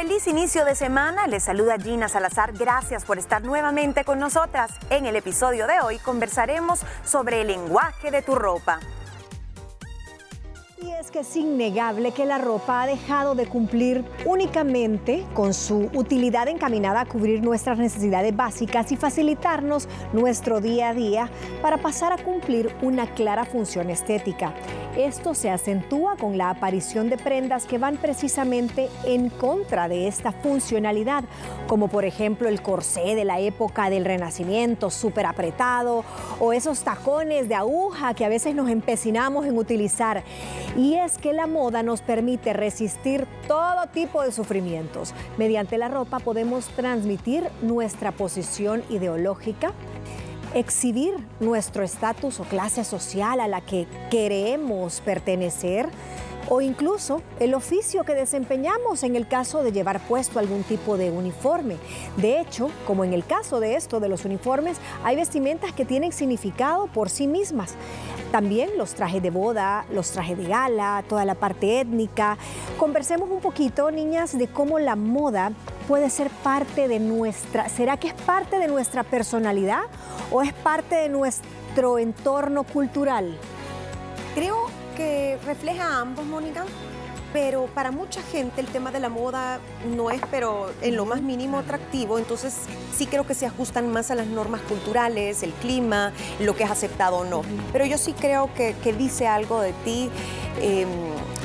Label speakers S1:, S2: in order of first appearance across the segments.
S1: Feliz inicio de semana, les saluda Gina Salazar, gracias por estar nuevamente con nosotras. En el episodio de hoy conversaremos sobre el lenguaje de tu ropa.
S2: Y es que es innegable que la ropa ha dejado de cumplir únicamente con su utilidad encaminada a cubrir nuestras necesidades básicas y facilitarnos nuestro día a día para pasar a cumplir una clara función estética. Esto se acentúa con la aparición de prendas que van precisamente en contra de esta funcionalidad, como por ejemplo el corsé de la época del Renacimiento, súper apretado, o esos tacones de aguja que a veces nos empecinamos en utilizar. Y es que la moda nos permite resistir todo tipo de sufrimientos. Mediante la ropa podemos transmitir nuestra posición ideológica, exhibir nuestro estatus o clase social a la que queremos pertenecer o incluso el oficio que desempeñamos en el caso de llevar puesto algún tipo de uniforme. De hecho, como en el caso de esto de los uniformes, hay vestimentas que tienen significado por sí mismas. También los trajes de boda, los trajes de gala, toda la parte étnica. Conversemos un poquito, niñas, de cómo la moda puede ser parte de nuestra, ¿será que es parte de nuestra personalidad o es parte de nuestro entorno cultural?
S3: Creo que refleja a ambos, Mónica, pero para mucha gente el tema de la moda no es, pero en lo más mínimo atractivo, entonces sí creo que se ajustan más a las normas culturales, el clima, lo que es aceptado o no. Pero yo sí creo que, que dice algo de ti. Eh,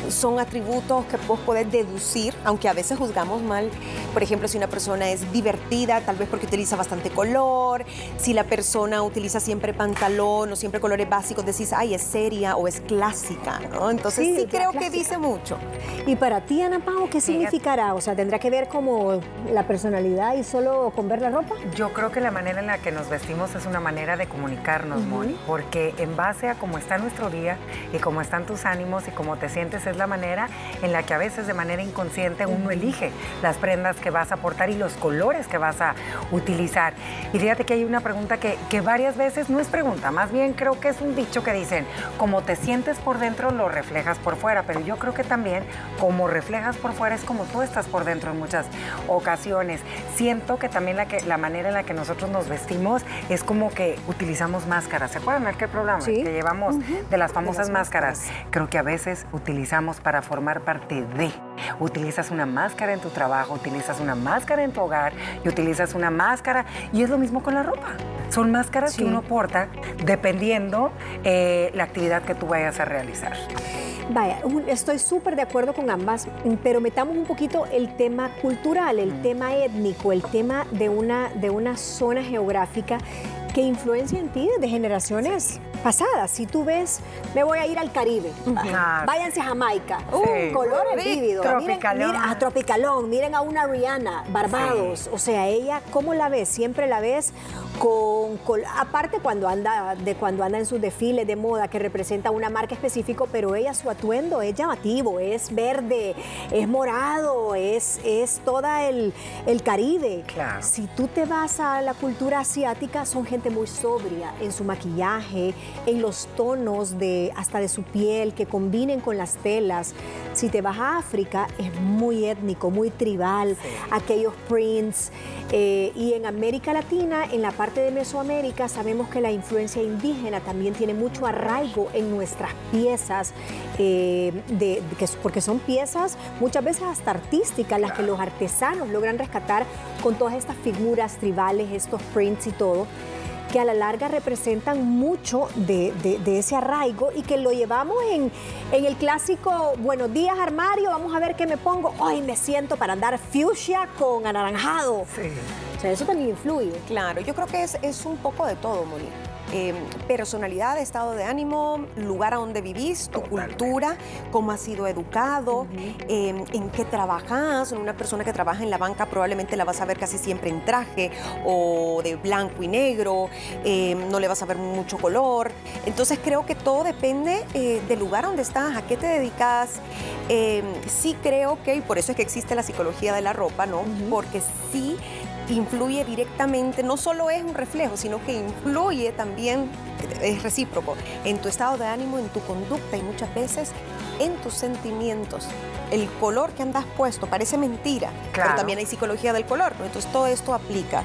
S3: son atributos que vos podés deducir, aunque a veces juzgamos mal. Por ejemplo, si una persona es divertida, tal vez porque utiliza bastante color, si la persona utiliza siempre pantalón o siempre colores básicos, decís, ay, es seria o es clásica, ¿no? Entonces sí, creo que dice mucho.
S2: Y para ti, Ana Pau, ¿qué significará? O sea, ¿tendrá que ver como la personalidad y solo con ver la ropa?
S4: Yo creo que la manera en la que nos vestimos es una manera de comunicarnos, Moni, porque en base a cómo está nuestro día y cómo están tus ánimos y cómo te sientes es la manera en la que a veces de manera inconsciente uno elige las prendas que vas a portar y los colores que vas a utilizar. Y fíjate que hay una pregunta que, que varias veces no es pregunta, más bien creo que es un dicho que dicen, como te sientes por dentro, lo reflejas por fuera, pero yo creo que también como reflejas por fuera es como tú estás por dentro en muchas ocasiones. Siento que también la, que, la manera en la que nosotros nos vestimos es como que utilizamos máscaras. ¿Se acuerdan aquel programa
S2: Sí.
S4: que llevamos de las famosas
S3: las
S4: máscaras?
S3: máscaras.
S4: Creo que a veces utilizamos para formar parte de. Utilizas una máscara en tu trabajo, utilizas una máscara en tu hogar y utilizas una máscara. Y es lo mismo con la ropa. Son máscaras
S2: Sí.
S4: que uno porta dependiendo eh, la actividad que tú vayas a realizar.
S2: Vaya, estoy súper de acuerdo con ambas, pero metamos un poquito el tema cultural, el tema étnico, el tema de una, de una zona geográfica que influencia en ti desde generaciones pasadas. Si tú ves, me voy a ir al Caribe,
S4: Ajá.
S2: váyanse a Jamaica,
S4: Sí.
S2: uh, colores vívidos, miren,
S4: Tropicalón.
S2: miren- a Tropicalón, miren a una Rihanna, Barbados, o sea, ella, ¿cómo la ves? Siempre la ves con, con- aparte cuando anda, de cuando anda en sus desfiles de moda que representa una marca específica, pero ella su atuendo es llamativo, es verde, es morado, es, es toda el, el Caribe.
S4: Claro.
S2: Si tú te vas a la cultura asiática, son gente muy sobria en su maquillaje, en los tonos de hasta de su piel que combinen con las telas. Si te vas a África, es muy étnico, muy tribal, aquellos prints. eh, y en América Latina, en la parte de Mesoamérica, sabemos que la influencia indígena también tiene mucho arraigo en nuestras piezas, eh, de, de que, porque son piezas muchas veces hasta artísticas, las que los artesanos logran rescatar con todas estas figuras tribales, estos prints y todo que a la larga representan mucho de, de- ese arraigo y que lo llevamos en, en el clásico Buenos días armario, vamos a ver qué me pongo. Hoy me siento para andar fuchsia con anaranjado.
S4: Sí.
S2: Sea, eso también influye.
S3: Claro, yo creo que es, es un poco de todo, Moni. Eh, personalidad, estado de ánimo, lugar a donde vivís, tu cultura, cómo has sido educado, eh, en qué trabajas. Una persona que trabaja en la banca probablemente la vas a ver casi siempre en traje o de blanco y negro, eh, no le vas a ver mucho color. Entonces creo que todo depende eh, del lugar donde estás, a qué te dedicas. Eh, sí creo que, y por eso es que existe la psicología de la ropa, ¿no? Porque sí influye directamente, no solo es un reflejo, sino que influye también, es recíproco, en tu estado de ánimo, en tu conducta y muchas veces en tus sentimientos. El color que andas puesto parece mentira,
S4: Claro.
S3: pero también hay psicología del color, ¿no? entonces todo esto aplica.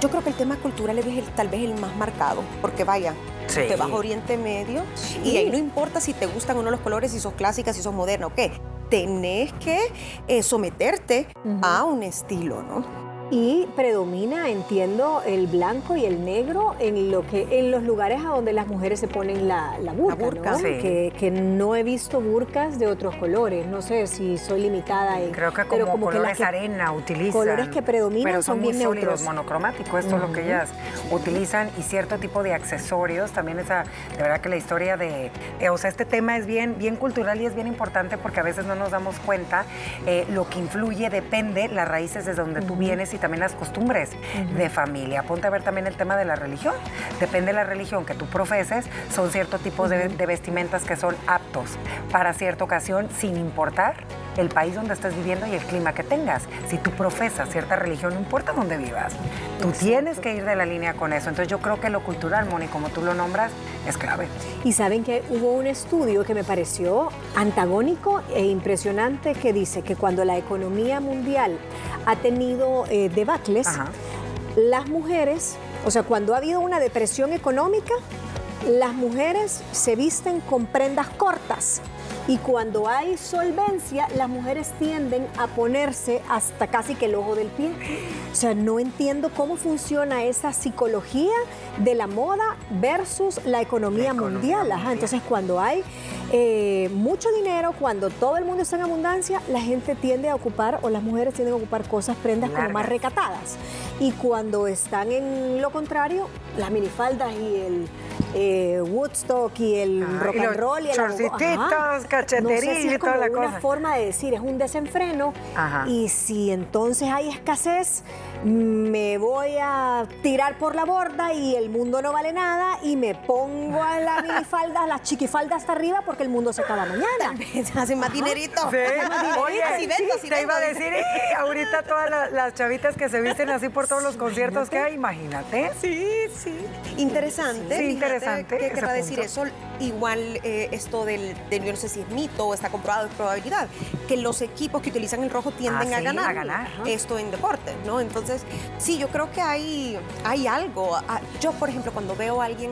S3: Yo creo que el tema cultural es el- tal vez el más marcado, porque vaya,
S4: Sí.
S3: te vas a Oriente Medio y ahí no importa si te gustan o no los colores, si sos clásica, si sos moderna o qué. Tenés que eh, someterte a un estilo, ¿no?
S2: Y predomina, entiendo, el blanco y el negro en lo que en los lugares a donde las mujeres se ponen la, la burka,
S3: burka.
S2: ¿no?
S4: Sí.
S2: Que, que no he visto burkas de otros colores. No sé si soy limitada en.
S4: Creo que
S2: pero
S4: como,
S2: que
S4: colores
S2: las que-
S4: arena utilizan.
S2: colores que predominan
S4: pero
S2: son
S4: son muy
S2: bien
S4: sólidos,
S2: neutros.
S4: monocromáticos. Esto es lo que ellas utilizan y cierto tipo de accesorios. También esa, de verdad que la historia de, eh, o sea, este tema es bien, bien cultural y es bien importante porque a veces no nos damos cuenta eh, lo que influye depende las raíces desde donde tú vienes y también las costumbres de familia. Ponte a ver también el tema de la religión. Depende de la religión que tú profeses, son cierto tipo de, de vestimentas que son aptos para cierta ocasión sin importar el país donde estés viviendo y el clima que tengas. Si tú profesas cierta religión, no importa dónde vivas, tú tienes que ir de la línea con eso. Entonces yo creo que lo cultural, Moni, como tú lo nombras, es clave.
S2: Y saben que hubo un estudio que me pareció antagónico e impresionante que dice que cuando la economía mundial ha tenido eh, debacles,
S4: Ajá.
S2: las mujeres, o sea, cuando ha habido una depresión económica, las mujeres se visten con prendas cortas. Y cuando hay solvencia, las mujeres tienden a ponerse hasta casi que el ojo del pie. O sea, no entiendo cómo funciona esa psicología de la moda versus la economía,
S4: La economía
S2: mundial. Ajá, entonces, cuando hay eh, mucho dinero, cuando todo el mundo está en abundancia, la gente tiende a ocupar, o las mujeres tienden a ocupar cosas, prendas como más recatadas. Y cuando están en lo contrario, las minifaldas y el eh, Woodstock y el
S4: Ajá,
S2: rock
S4: y
S2: and roll y el
S4: shortcitos, cachetería
S2: no sé si es
S4: y toda la
S2: una
S4: cosa.
S2: forma de decir, es un desenfreno.
S4: Ajá.
S2: Y si entonces hay escasez, me voy a tirar por la borda y el mundo no vale nada y me pongo a la minifalda, la chiquifalda hasta arriba porque el mundo se acaba mañana.
S3: Hacen más dinerito.
S4: Sí. Oye,
S3: así vendo, así
S4: te iba a decir, "Eh, ahorita todas la- las chavitas que se visten así por todos los conciertos que hay, imagínate.
S3: Sí, sí. Interesante.
S4: Sí, interesante
S3: ¿Qué querrá decir eso? Igual eh, esto del, del, yo no sé si es mito o está comprobado, es probabilidad, que los equipos que utilizan el rojo tienden
S4: Ah,
S3: a ganar.
S4: a ganar.
S3: Esto en deportes, ¿no? Entonces, sí, yo creo que hay, hay algo. Ah, Yo, por ejemplo, cuando veo a alguien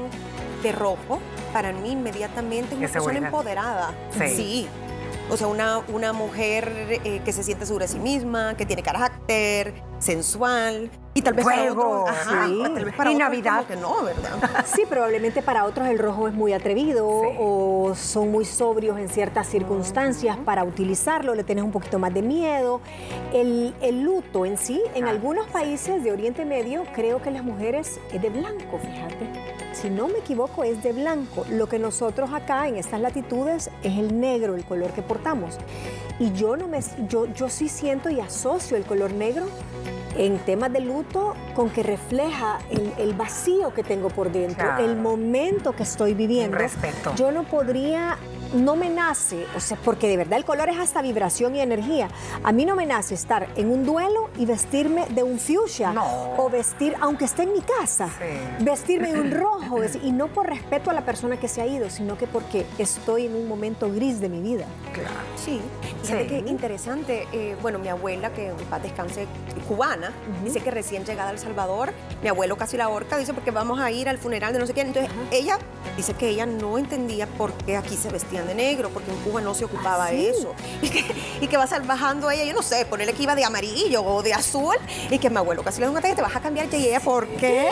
S3: de rojo, para mí inmediatamente es una
S4: Es
S3: persona empoderada.
S4: Sí.
S3: O sea, una, una mujer eh, que se siente segura de sí misma, que tiene carácter, sensual. Y tal vez
S4: Fuego.
S3: para otros, ajá,
S2: Sí.
S3: tal vez para
S4: Y
S3: otros
S4: Navidad.
S3: que no, ¿verdad?
S2: Sí, probablemente para otros el rojo es muy atrevido o son muy sobrios en ciertas circunstancias para utilizarlo, le tienes un poquito más de miedo. El, el luto en sí, en
S4: Ah,
S2: algunos países de Oriente Medio, creo que las mujeres es de blanco, fíjate. Si no me equivoco, es de blanco. Lo que nosotros acá en estas latitudes es el negro, el color que portamos. Y yo no me yo, yo sí siento y asocio el color negro en temas de luto con que refleja el, el vacío que tengo por dentro,
S4: Claro.
S2: el momento que estoy viviendo.
S4: Respeto.
S2: Yo no podría, no me nace, o sea, porque de verdad el color es hasta vibración y energía. A mí no me nace estar en un duelo y vestirme de un fuchsia
S4: No.
S2: o vestir, aunque esté en mi casa,
S4: Sí.
S2: vestirme de un rojo y no por respeto a la persona que se ha ido, sino que porque estoy en un momento gris de mi vida.
S4: Claro.
S3: Sí, fíjate
S4: Sí.
S3: que interesante. eh, bueno, mi abuela, que en paz descanse, cubana, dice que recién llegada a El Salvador, mi abuelo casi la horca, dice porque vamos a ir al funeral de no sé quién. Entonces, ella dice que ella no entendía por qué aquí se vestían de negro, porque en Cuba no se ocupaba
S2: ¿Ah, sí?
S3: eso. Y que, va a ella, yo no sé, ponerle que iba de amarillo o de azul, y que mi abuelo casi le da un ataque, te vas a cambiar, y ella, ¿por qué?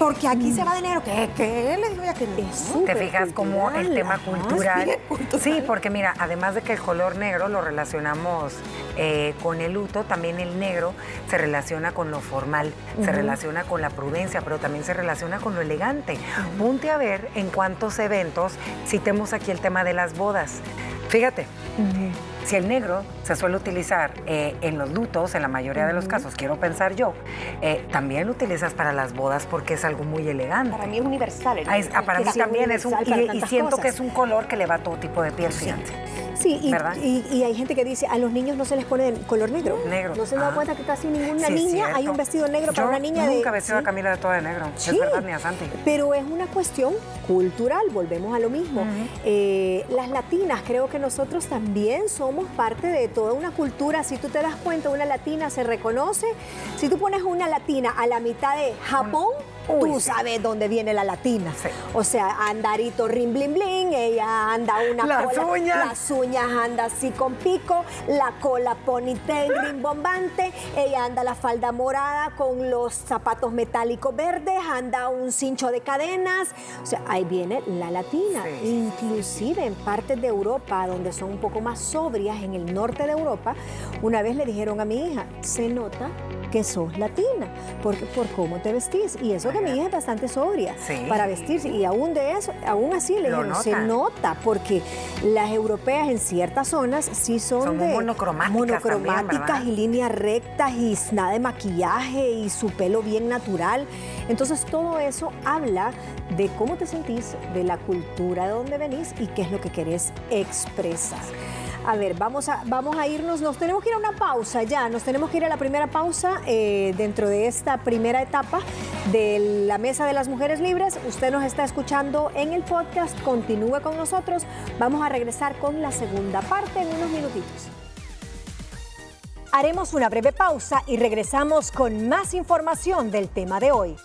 S3: Porque aquí se va de negro. ¿Qué? ¿Qué? Le digo ella que no.
S4: ¿Te fijas cómo el tema cultural. Sí, porque mira, además de que el color negro lo relacionamos eh, con el luto, también el negro se relaciona con lo formal, se relaciona con la prudencia, pero también se relaciona con lo elegante. Ponte a ver en cuántos eventos citemos aquí el tema de las bodas. Fíjate, si el negro se suele utilizar eh, en los lutos, en la mayoría de los casos, quiero pensar yo, eh, también lo utilizas para las bodas porque es algo muy elegante.
S3: Para mí es universal. el
S4: Ah, es- ah, para mí
S2: sí,
S4: también es un, y, siento
S2: cosas.
S4: que es un color que le va a todo tipo de piel, fíjate.
S2: Sí, y, y, hay gente que dice, a los niños no se les pone color negro.
S4: Negro.
S2: No se da ah. cuenta que casi ninguna niña hay un vestido negro para una niña
S4: nunca de... vestido a Camila de toda de negro, sí, es verdad, ni a Santi.
S2: Pero es una cuestión cultural, volvemos a lo mismo. Eh, las latinas, creo que nosotros también somos parte de toda una cultura. Si tú te das cuenta, una latina se reconoce. Si tú pones una latina a la mitad de Japón, tú sabes dónde viene la latina. O sea, andarito rim bling bling, ella anda una
S4: las Uñas.
S2: Las uñas anda así con pico, la cola ponytail rimbombante, ella anda la falda morada con los zapatos metálicos verdes, anda un cincho de cadenas. O sea, ahí viene la latina. Inclusive en partes de Europa, donde son un poco más sobrias, en el norte de Europa, una vez le dijeron a mi hija, se nota que sos latina, porque, por cómo te vestís. Y eso que mi hija es bastante sobria para vestirse. Y aún de eso, aún así le se nota, porque las europeas en ciertas zonas sí son, de
S4: monocromáticas,
S2: y líneas rectas y nada de maquillaje y su pelo bien natural. Entonces todo eso habla de cómo te sentís, de la cultura de donde venís y qué es lo que querés expresar. A ver, vamos a, vamos a irnos, nos tenemos que ir a una pausa ya, nos tenemos que ir a la primera pausa eh, dentro de esta primera etapa de la Mesa de las Mujeres Libres. Usted nos está escuchando en el podcast, continúe con nosotros. Vamos a regresar con la segunda parte en unos minutitos. Haremos una breve pausa y regresamos con más información del tema de hoy.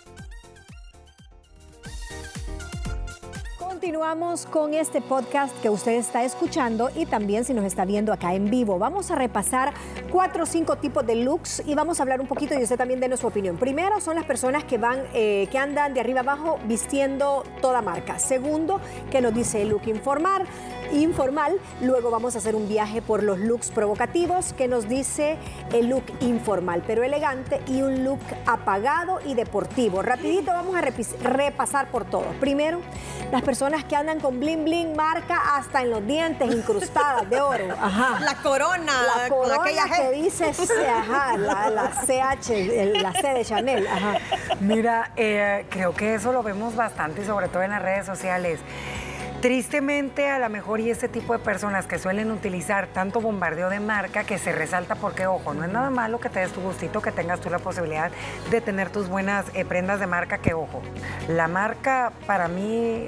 S2: Continuamos con este podcast que usted está escuchando y también si nos está viendo acá en vivo. Vamos a repasar cuatro o cinco tipos de looks y vamos a hablar un poquito y usted también de su opinión. Primero son las personas que van, eh, que andan de arriba abajo vistiendo toda marca. Segundo, que nos dice el look informal informal. Luego vamos a hacer un viaje por los looks provocativos que nos dice el look informal pero elegante y un look apagado y deportivo. Rapidito vamos a repasar por todo. Primero, las personas que andan con bling bling marca hasta en los dientes incrustadas de oro.
S3: La corona.
S2: La corona que dice ajá, la, CH, la C de Chanel.
S4: Mira, eh, creo que eso lo vemos bastante, sobre todo en las redes sociales. Tristemente, a lo mejor y ese tipo de personas que suelen utilizar tanto bombardeo de marca que se resalta porque, ojo, no es nada malo que te des tu gustito, que tengas tú la posibilidad de tener tus buenas eh, prendas de marca, que, ojo, la marca para mí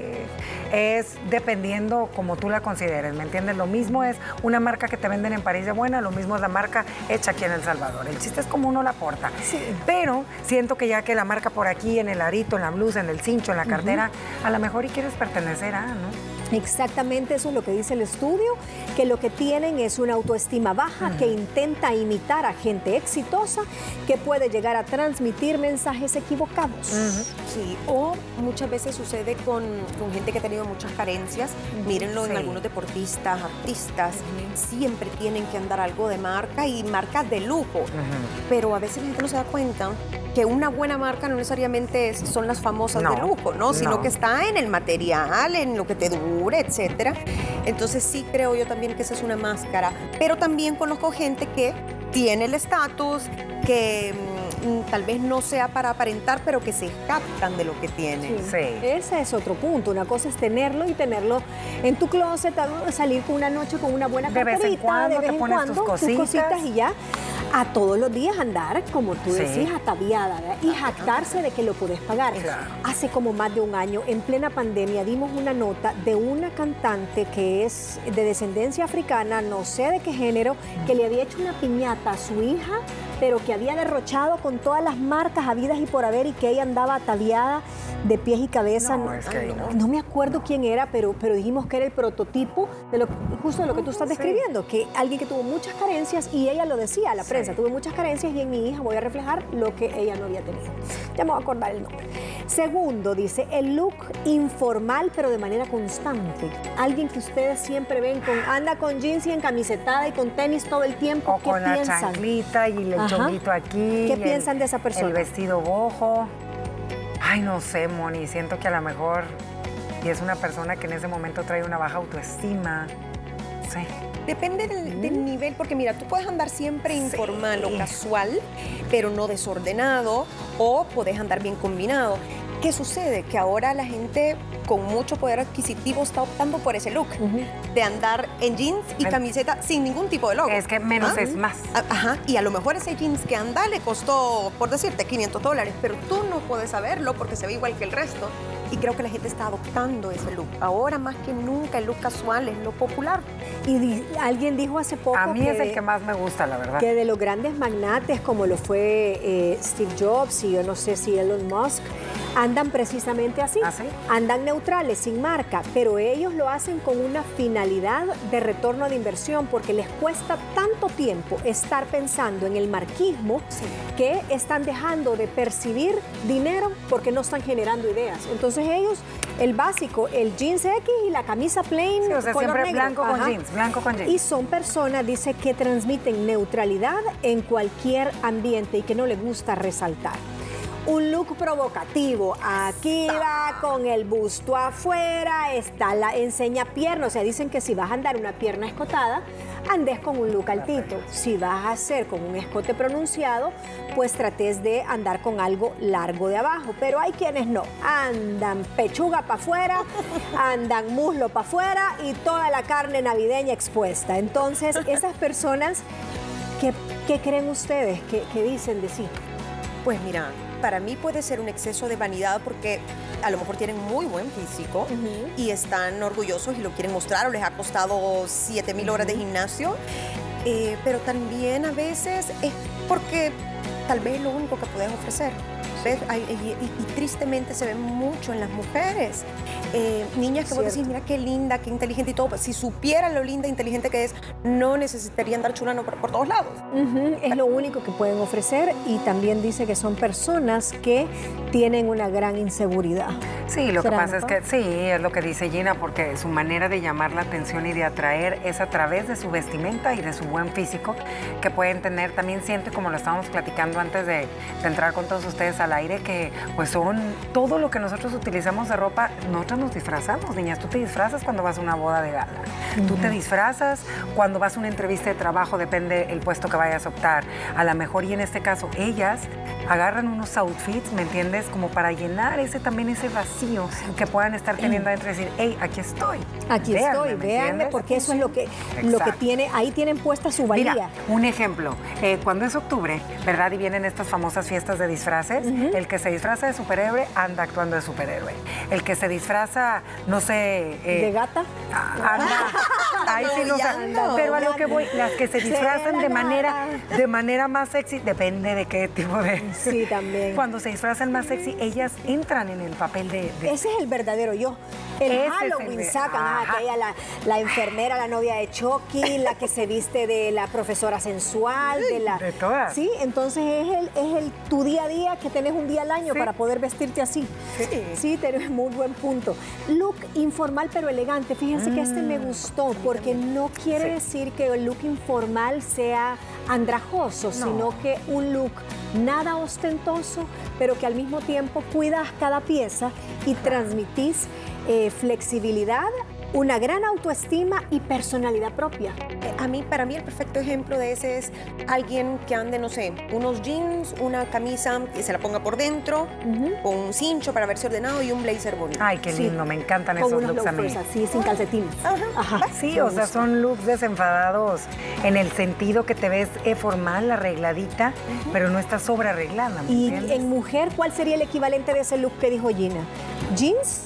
S4: es dependiendo como tú la consideres, ¿me entiendes? Lo mismo es una marca que te venden en París de buena, lo mismo es la marca hecha aquí en El Salvador. El chiste es como uno la porta. Sí. Pero siento que ya que la marca por aquí, en el arito, en la blusa, en el cincho, en la cartera, a lo mejor y quieres pertenecer a, ¿no?
S2: Exactamente eso es lo que dice el estudio, que lo que tienen es una autoestima baja que intenta imitar a gente exitosa que puede llegar a transmitir mensajes equivocados.
S3: Sí, o muchas veces sucede con, gente que ha tenido muchas carencias. Mírenlo en algunos deportistas, artistas, siempre tienen que andar algo de marca y marcas de lujo. Pero a veces la gente no se da cuenta que una buena marca no necesariamente son las famosas de lujo, ¿no? Sino que está en el material, en lo que te dure, etcétera. Entonces sí creo yo también que esa es una máscara. Pero también conozco gente que tiene el estatus, que mm, tal vez no sea para aparentar, pero que se captan de lo que tienen.
S2: Sí. Ese es otro punto. Una cosa es tenerlo y tenerlo en tu closet, salir con una noche con una buena carterita,
S4: de vez en cuando, de vez en cuando, tus cositas
S2: y ya a todos los días andar, como tú decís, ataviada y jactarse de que lo puedes pagar. Hace como más de un año, en plena pandemia, dimos una nota de una cantante que es de descendencia africana, no sé de qué género, que le había hecho una piñata a su hija pero que había derrochado con todas las marcas habidas y por haber y que ella andaba ataviada de pies y cabeza.
S4: No, es que no.
S2: me acuerdo quién era, pero, pero dijimos que era el prototipo de lo, justo de lo que tú estás describiendo, que alguien que tuvo muchas carencias y ella lo decía a la prensa, tuve muchas carencias y en mi hija voy a reflejar lo que ella no había tenido. Ya me voy a acordar el nombre. Segundo, dice, el look informal pero de manera constante. Alguien que ustedes siempre ven con, anda con jeans y en camisetada y con tenis todo el tiempo.
S4: O con la chanclita y el chonguito aquí.
S2: ¿Qué piensan de esa persona?
S4: El vestido bojo. Ay, no sé, Moni, siento que a lo mejor y es una persona que en ese momento trae una baja autoestima. Sí.
S3: Depende del, nivel, porque mira, tú puedes andar siempre informal o casual, pero no desordenado, o puedes andar bien combinado. ¿Qué sucede? Que ahora la gente con mucho poder adquisitivo está optando por ese look de andar en jeans y camiseta sin ningún tipo de logo.
S4: Es que menos
S3: ¿Ah?
S4: es más.
S3: Ajá, y a lo mejor ese jeans que anda le costó, por decirte, 500 dólares, pero tú no puedes saberlo porque se ve igual que el resto. Y creo que la gente está adoptando ese look. Ahora más que nunca el look casual es lo popular.
S2: Y di- alguien dijo hace poco
S4: A mí
S2: que,
S4: es el que más me gusta, la verdad.
S2: que de los grandes magnates como lo fue eh, Steve Jobs y yo no sé si Elon Musk, andan precisamente así.
S4: ¿Ah?
S2: Andan neutrales, sin marca, pero ellos lo hacen con una finalidad de retorno de inversión porque les cuesta tanto tiempo estar pensando en el marquismo que están dejando de percibir dinero porque no están generando ideas. Entonces ellos, el básico, el jeans X y la camisa plain,
S4: Sí, o sea,
S2: color
S4: siempre
S2: negro.
S4: blanco con
S2: Ajá.
S4: jeans, blanco con jeans.
S2: Y son personas, dice, que transmiten neutralidad en cualquier ambiente y que no les gusta resaltar. Un look provocativo. Aquí va con el busto afuera, está la enseña pierna. O sea, dicen que si vas a andar una pierna escotada, andes con un look altito. Si vas a hacer con un escote pronunciado, pues trates de andar con algo largo de abajo. Pero hay quienes no. Andan pechuga para afuera, andan muslo para afuera y toda la carne navideña expuesta. Entonces, esas personas, ¿qué, qué creen ustedes? ¿Qué, qué dicen de sí?
S3: Pues mira, para mí puede ser un exceso de vanidad porque a lo mejor tienen muy buen físico y están orgullosos y lo quieren mostrar o les ha costado 7 mil horas de gimnasio. Eh, pero también a veces es porque tal vez es lo único que puedes ofrecer. Y, y- y tristemente se ve mucho en las mujeres. Eh, niñas que vos decís,
S2: Cierto.
S3: mira qué linda, qué inteligente y todo. Pues, si supieran lo linda e inteligente que es, no necesitarían dar chulano por, por todos lados.
S2: Ujú, Es lo único que pueden ofrecer y también dice que son personas que tienen una gran inseguridad.
S4: Sí, lo que
S2: ¿Será,
S4: pasa es
S2: no?
S4: que sí, es lo que dice Gina, porque su manera de llamar la atención y de atraer es a través de su vestimenta y de su buen físico que pueden tener. También siento, como lo estábamos platicando antes de, de entrar con todos ustedes al aire, que pues son todo lo que nosotros utilizamos de ropa, nosotros nos disfrazamos, niñas. Tú te disfrazas cuando vas a una boda de gala. Tú te disfrazas cuando vas a una entrevista de trabajo, depende el puesto que vayas a optar. A lo mejor, y en este caso, ellas agarran unos outfits, ¿me entiendes? Como para llenar ese también ese vacío que puedan estar teniendo adentro y decir, hey, aquí estoy.
S2: Aquí
S4: Véanme",
S2: estoy,
S4: ¿me
S2: véanme, porque eso es lo que, lo que tiene, ahí tienen puesta su valía.
S4: Mira, un ejemplo, eh, cuando es octubre, ¿verdad? Y vienen estas famosas fiestas de disfraces, el que se disfraza de superhéroe anda actuando de superhéroe. El que se disfraza, no sé... eh,
S2: ¿De gata?
S4: Ah, Anda, ahí sí no pero a lo que voy, las que se disfrazan de manera, de manera más sexy, depende de qué tipo de.
S2: Sí, también.
S4: Cuando se disfrazan más sexy, ellas entran en el papel de. de-
S2: Ese es el verdadero yo. El
S4: Ese
S2: Halloween
S4: el-
S2: sacan a
S4: ajá.
S2: aquella, la, la enfermera, la novia de Chucky, la que se viste de la profesora sensual, de la...
S4: de todas.
S2: Sí, entonces es el, es el tu día a día que tenés un día al año
S4: Sí.
S2: para poder vestirte así.
S3: Sí.
S2: Sí, tenés muy buen punto. Look informal pero elegante. Fíjense que este me gustó porque no quiere
S4: Sí.
S2: decir que el look informal sea andrajoso, sino que un look nada ostentoso, pero que al mismo tiempo cuidas cada pieza y transmitís eh, flexibilidad, una gran autoestima y personalidad propia.
S3: Eh, A mí, para mí, el perfecto ejemplo de ese es alguien que ande, no sé, unos jeans, una camisa que se la ponga por dentro, con un cincho para verse ordenado y un blazer bonito.
S4: Ay, qué
S2: Sí.
S4: lindo, me encantan
S2: Con
S4: esos
S2: unos
S4: looks a mí.
S2: así, sin calcetines. Ajá.
S4: Sí,
S2: me
S4: o sea, son looks desenfadados en el sentido que te ves eh, formal, arregladita, pero no estás sobre arreglada, ¿me
S2: Y
S4: entiendes?
S2: en mujer, ¿cuál sería el equivalente de ese look que dijo Gina? ¿Jeans?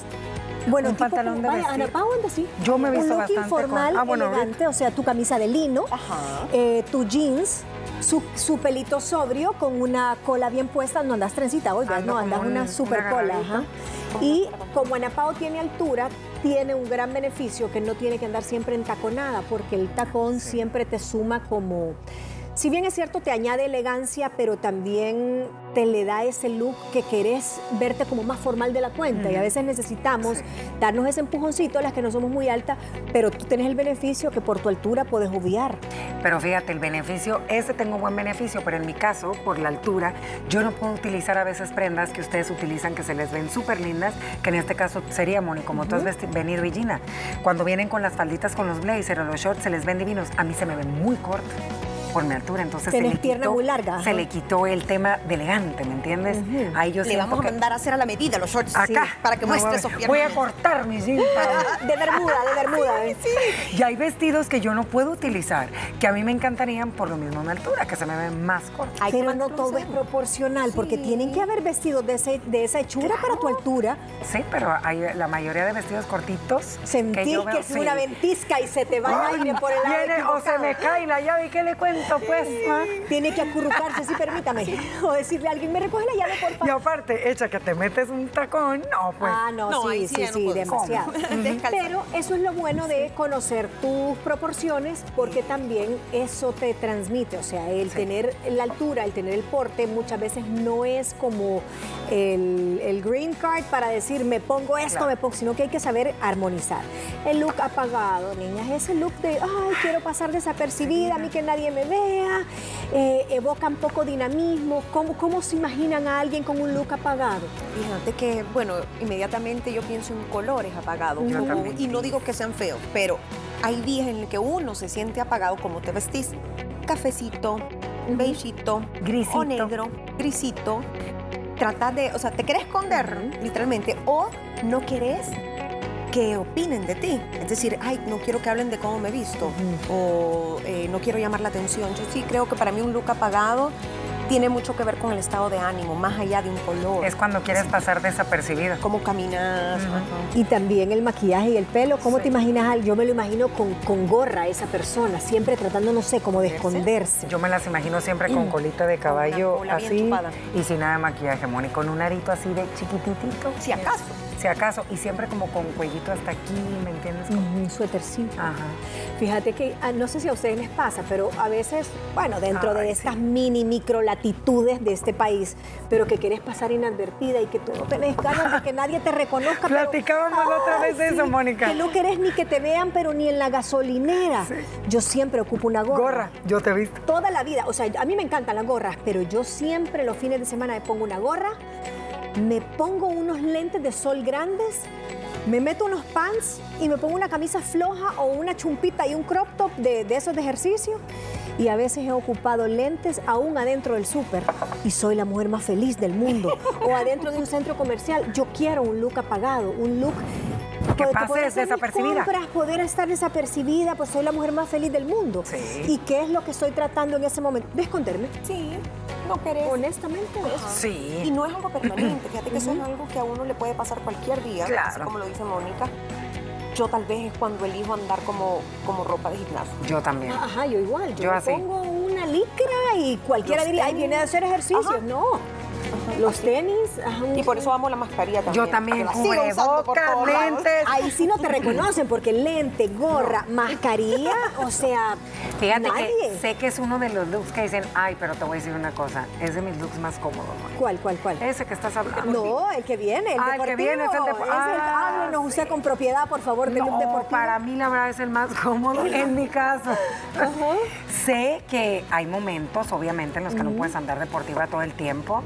S2: Bueno,
S4: Un
S2: tipo
S4: pantalón de
S2: vaya,
S4: vestir.
S2: Ana Pau anda así.
S4: Yo me he visto
S2: Un look
S4: bastante con-
S2: informal,
S4: Ah, bueno,
S2: elegante, o sea, tu camisa de lino,
S3: Ajá.
S2: eh, tu jeans, su, su pelito sobrio con una cola bien puesta, no andas trencita hoy, no, andas una
S4: un-
S2: super
S4: una
S2: cola. ajá. Y como Ana Pau tiene altura, tiene un gran beneficio que no tiene que andar siempre en taconada, porque el tacón siempre te suma como... Si bien es cierto, te añade elegancia, pero también te le da ese look que querés verte como más formal de la cuenta. Y a veces necesitamos darnos ese empujoncito, las que no somos muy altas, pero tú tienes el beneficio que por tu altura puedes obviar.
S4: Pero fíjate, el beneficio, ese tengo buen beneficio, pero en mi caso, por la altura, yo no puedo utilizar a veces prendas que ustedes utilizan que se les ven súper lindas, que en este caso sería, Moni, como tú has venido, y Gina. Cuando vienen con las falditas, con los blazers o los shorts, se les ven divinos. A mí se me ven muy cortos. Por mi altura. Entonces se le
S2: pierna
S4: quitó,
S2: muy larga,
S4: Se le quitó el tema de elegante, ¿me entiendes? Ahí yo
S3: Le vamos a
S4: que-
S3: mandar a hacer a la medida los shorts.
S4: Acá.
S3: sí, para que muestre esos piernas.
S4: Voy a cortar jeans. para-
S2: De Bermuda, de Bermuda. ¿eh?
S4: Y hay vestidos que yo no puedo utilizar, que a mí me encantarían por lo mismo mi altura, que se me ven más cortos.
S3: Que
S2: Pero no todo es proporcional, porque
S3: Sí.
S2: tienen que haber vestidos de, ese- de esa hechura para tu altura.
S4: Sí, pero hay la mayoría de vestidos cortitos.
S2: Sentís
S4: yo
S2: que,
S4: veo-
S2: es
S4: sí.
S2: una ventisca y se te va el aire por el
S4: Viene o se me cae la llave, ¿y qué le cuento, pues? ma?
S2: Tiene que acurrucarse, sí, permítame. O decirle a alguien, me recoge la llave, por
S4: Y
S2: favor.
S4: aparte, echa que te metes un tacón, no, pues.
S2: ah, no,
S3: No,
S2: sí,
S3: sí
S2: sí,
S3: no
S2: demasiado. Pero eso es lo bueno de conocer tus proporciones, porque también eso te transmite. O sea, el tener la altura, el tener el porte, muchas veces no es como el, el green card para decir, me pongo esto,
S4: Claro.
S2: me pongo, sino que hay que saber armonizar. El look apagado, niñas, ese look de, ay, quiero pasar desapercibida, a mí que nadie me vea, eh, evoca un poco dinamismo. ¿Cómo, ¿Cómo se imaginan a alguien con un look apagado?
S3: Fíjate que, bueno, inmediatamente yo pienso en colores apagados. Como- y no digo que sean feos, pero hay días en los que uno se siente apagado como te vestís. Cafecito, beigito,
S4: Grisito.
S3: o negro, grisito. Tratas de, o sea, te querés esconder, literalmente, o no querés que opinen de ti. Es decir, ay, no quiero que hablen de cómo me he visto, o eh, no quiero llamar la atención. Yo sí creo que para mí un look apagado tiene mucho que ver con el estado de ánimo, más allá de un color.
S4: Es cuando quieres pasar desapercibida.
S3: cómo caminas.
S2: Y también el maquillaje y el pelo. ¿Cómo te imaginas? al- Yo me lo imagino con, con gorra esa persona, siempre tratando, no sé, como de esconderse.
S4: Yo me las imagino siempre con colita de caballo así y sin nada de maquillaje, Moni, con un arito así de chiquititito.
S3: Si acaso.
S4: Si acaso, y siempre como con cuellito hasta aquí, ¿me entiendes?
S2: Un suétercito.
S4: Ajá.
S2: Fíjate que, ah, no sé si a ustedes les pasa, pero a veces, bueno, dentro de
S4: Ay,
S2: estas mini, micro latitudes de este país, pero que querés pasar inadvertida y que tú no tenés ganas de que nadie te reconozca. pero-
S4: Platicábamos la otra vez de eso, Mónica.
S2: Que no querés ni que te vean, pero ni en la gasolinera. Yo siempre ocupo una gorra.
S4: Gorra, yo te he visto.
S2: Toda la vida, o sea, a mí me encantan las gorras, pero yo siempre los fines de semana me pongo una gorra, me pongo unos lentes de sol grandes, me meto unos pants y me pongo una camisa floja o una chumpita y un crop top de, de esos de ejercicio. Y a veces he ocupado lentes aún adentro del súper y soy la mujer más feliz del mundo. O adentro de un centro comercial, yo quiero un look apagado, un look
S4: Que
S2: poder-
S4: pases
S2: poder hacer mis
S4: desapercibida.
S2: compras, poder estar desapercibida, pues soy la mujer más feliz del mundo.
S4: Sí.
S2: ¿Y qué es lo que estoy tratando en ese momento? De esconderme.
S3: Sí, querés.
S2: Honestamente, eso.
S4: Sí.
S3: Y no es algo permanente. Fíjate que eso es algo que a uno le puede pasar cualquier día.
S4: Claro.
S3: Así como lo dice Mónica. Yo tal vez es cuando elijo andar como, como ropa de gimnasio.
S4: Yo también.
S2: Ajá, yo igual. Yo,
S4: Yo
S2: me
S4: así.
S2: pongo una licra y cualquiera
S3: Los
S2: diría, ay, viene a hacer ejercicio.
S3: Ajá.
S2: No. Los tenis. ajá,
S3: Y por eso amo la mascarilla también.
S4: Yo también, cubrebocas, lentes.
S2: Ahí sí no te reconocen porque lente, gorra, mascarilla, o sea,
S4: Fíjate
S2: nadie.
S4: que sé que es uno de los looks que dicen, ay, pero te voy a decir una cosa, es de mis looks más cómodos.
S2: ¿Cuál, cuál, cuál?
S4: Ese que estás hablando.
S2: No, el que viene, el
S4: Ah, el que
S2: deportivo.
S4: viene es el depo- Ah,
S2: usted con propiedad, por favor, del
S4: No,
S2: deportivo.
S4: para mí la verdad es el más cómodo en mi caso. Sé que hay momentos, obviamente, en los que no puedes andar deportiva todo el tiempo,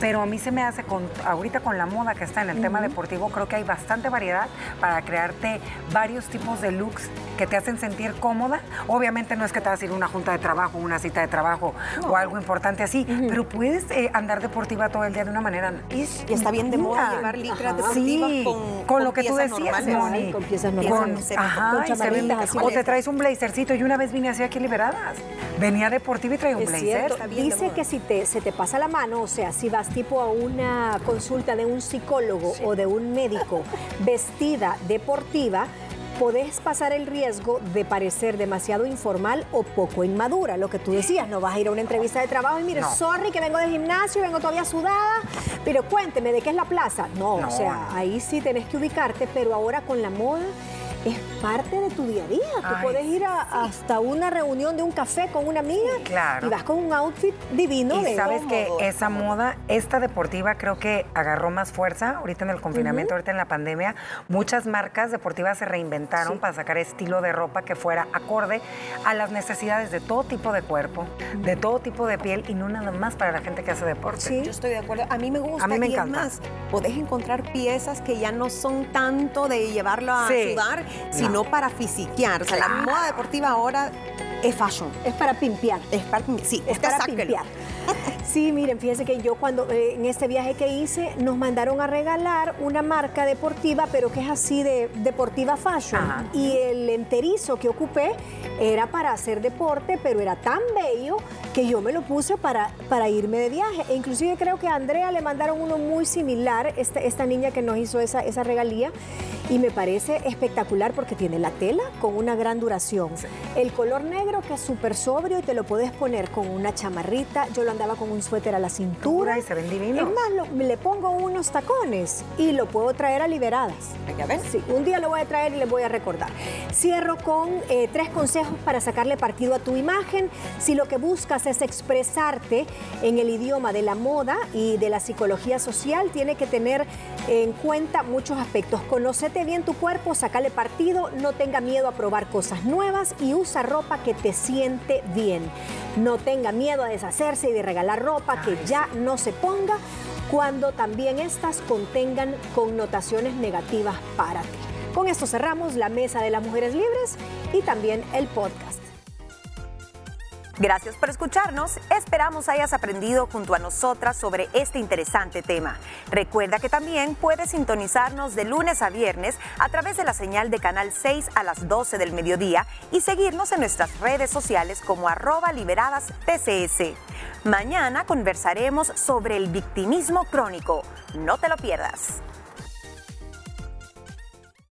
S4: pero a mí se me hace, con, ahorita con la moda que está en el tema deportivo, creo que hay bastante variedad para crearte varios tipos de looks que te hacen sentir cómoda. Obviamente no es que te vas a ir a una junta de trabajo, una cita de trabajo o algo importante así, pero puedes eh, andar deportiva todo el día de una manera...
S3: Y está bien de moda llevar licras
S2: Ajá.
S3: deportivas
S4: Sí,
S3: con,
S4: con lo que tú decías,
S3: normales.
S2: Con piezas
S3: Piezas
S2: normales.
S3: ven
S4: Ajá,
S2: con chamarritas
S4: o te traes un blazercito. Y una vez vine así aquí liberadas. Venía deportiva y traía un
S2: Es
S4: blazer.
S2: cierto. Dice que si te, se te pasa la mano, o sea, si vas tipo a una consulta de un psicólogo o de un médico vestida deportiva, podés pasar el riesgo de parecer demasiado informal o poco inmadura. Lo que tú decías, no vas a ir a una entrevista de trabajo y mire,
S4: No.
S2: sorry que vengo del gimnasio, vengo todavía sudada, pero cuénteme, ¿de qué es la plaza? No,
S4: No.
S2: o sea, ahí sí tenés que ubicarte, pero ahora con la moda es parte de tu día a día. Tú
S4: Ay,
S2: puedes ir a- hasta una reunión de un café con una amiga
S4: claro.
S2: y vas con un outfit divino.
S4: Y
S2: de
S4: sabes que
S3: cómodo.
S4: esa moda, esta deportiva, creo que agarró más fuerza ahorita en el confinamiento, ahorita en la pandemia. Muchas marcas deportivas se reinventaron para sacar estilo de ropa que fuera acorde a las necesidades de todo tipo de cuerpo, de todo tipo de piel y no nada más para la gente que hace deporte.
S2: Sí.
S3: Yo estoy de acuerdo. A mí me gusta.
S4: A mí me
S3: y
S4: encanta.
S3: Es más, podés encontrar piezas que ya no son tanto de llevarlo a
S4: Sí.
S3: sudar,
S5: sino para fisiquear. O sea, la moda deportiva ahora es fashion.
S2: Es para pimpear.
S5: Es para, sí,
S2: es para pimpear. Sí, miren, fíjense que yo cuando eh, en este viaje que hice nos mandaron a regalar una marca deportiva, pero que es así de deportiva fashion. Y el enterizo que ocupé era para hacer deporte, pero era tan bello que yo me lo puse para, para irme de viaje. E inclusive creo que a Andrea le mandaron uno muy similar, esta, esta niña que nos hizo esa, esa regalía y me parece espectacular porque tiene la tela con una gran duración. El color negro que es súper sobrio y te lo puedes poner con una chamarrita. Yo lo andaba con un suéter a la cintura.
S4: y se ven divinos.
S2: Es más, le pongo unos tacones y lo puedo traer a liberadas.
S5: ¿Ya ven?
S2: Sí, un día lo voy a traer y les voy a recordar. Cierro con eh, tres consejos para sacarle partido a tu imagen. Si lo que buscas es expresarte en el idioma de la moda y de la psicología social, tiene que tener en cuenta muchos aspectos. Conocete bien tu cuerpo, sacale partido, no tenga miedo a probar cosas nuevas y usa ropa que te siente bien. No tenga miedo a deshacerse y de regalar ropa que ya no se ponga cuando también estas contengan connotaciones negativas para ti. Con esto cerramos la Mesa de las Mujeres Libres y también el podcast.
S3: Gracias por escucharnos. Esperamos hayas aprendido junto a nosotras sobre este interesante tema. Recuerda que también puedes sintonizarnos de lunes a viernes a través de la señal de Canal 6 a las 12 del mediodía y seguirnos en nuestras redes sociales como arroba liberadas TCS. Mañana conversaremos sobre el victimismo crónico. No te lo pierdas.